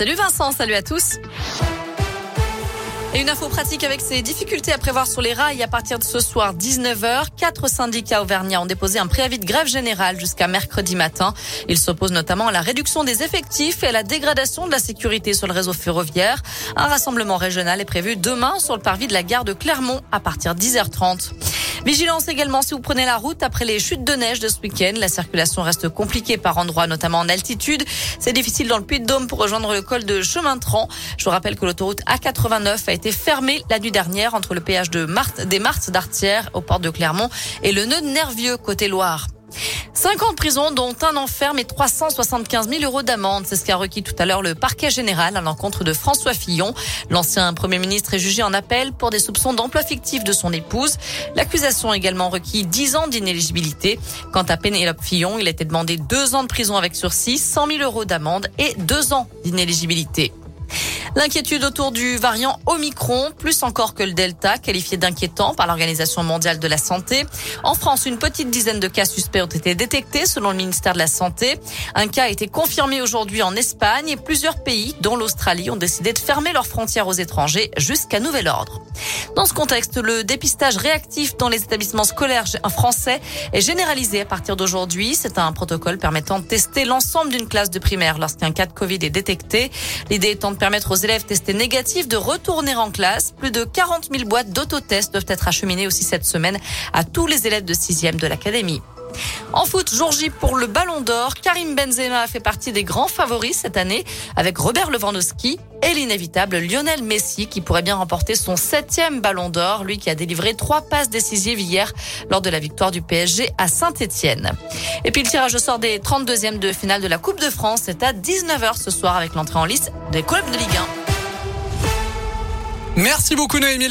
Salut Vincent, salut à tous. Et une info pratique avec ces difficultés à prévoir sur les rails à partir de ce soir 19h. Quatre syndicats auvergnats ont déposé un préavis de grève générale jusqu'à mercredi matin. Ils s'opposent notamment à la réduction des effectifs et à la dégradation de la sécurité sur le réseau ferroviaire. Un rassemblement régional est prévu demain sur le parvis de la gare de Clermont à partir de 10h30. Vigilance également si vous prenez la route après les chutes de neige de ce week-end. La circulation reste compliquée par endroits, notamment en altitude. C'est difficile dans le Puy-de-Dôme pour rejoindre le col de Chemin-Tran. Je vous rappelle que l'autoroute A89 a été fermée la nuit dernière entre le péage de Marthe, des Martes d'Artière au port de Clermont et le nœud Nervieux côté Loire. Cinq ans de prison, dont un enferme et 375 000 euros d'amende. C'est ce qu'a requis tout à l'heure le parquet général à l'encontre de François Fillon. L'ancien Premier ministre est jugé en appel pour des soupçons d'emploi fictif de son épouse. L'accusation a également requis 10 ans d'inéligibilité. Quant à Pénélope Fillon, il a été demandé deux ans de prison avec sursis, 100 000 euros d'amende et deux ans d'inéligibilité. L'inquiétude autour du variant Omicron, plus encore que le Delta, qualifié d'inquiétant par l'Organisation mondiale de la santé. En France, une petite dizaine de cas suspects ont été détectés selon le ministère de la Santé. Un cas a été confirmé aujourd'hui en Espagne et plusieurs pays, dont l'Australie, ont décidé de fermer leurs frontières aux étrangers jusqu'à nouvel ordre. Dans ce contexte, le dépistage réactif dans les établissements scolaires français est généralisé à partir d'aujourd'hui. C'est un protocole permettant de tester l'ensemble d'une classe de primaire lorsqu'un cas de Covid est détecté. L'idée étant de permettre aux élèves testés négatifs de retourner en classe. Plus de 40 000 boîtes d'autotests doivent être acheminées aussi cette semaine à tous les élèves de 6e de l'académie. En foot, jour J pour le Ballon d'Or, Karim Benzema fait partie des grands favoris cette année avec Robert Lewandowski et l'inévitable Lionel Messi qui pourrait bien remporter son septième Ballon d'Or, lui qui a délivré trois passes décisives hier lors de la victoire du PSG à Saint-Etienne. Et puis le tirage au sort des 32e de finale de la Coupe de France, c'est à 19h ce soir avec l'entrée en liste des clubs de Ligue 1. Merci beaucoup Noémie.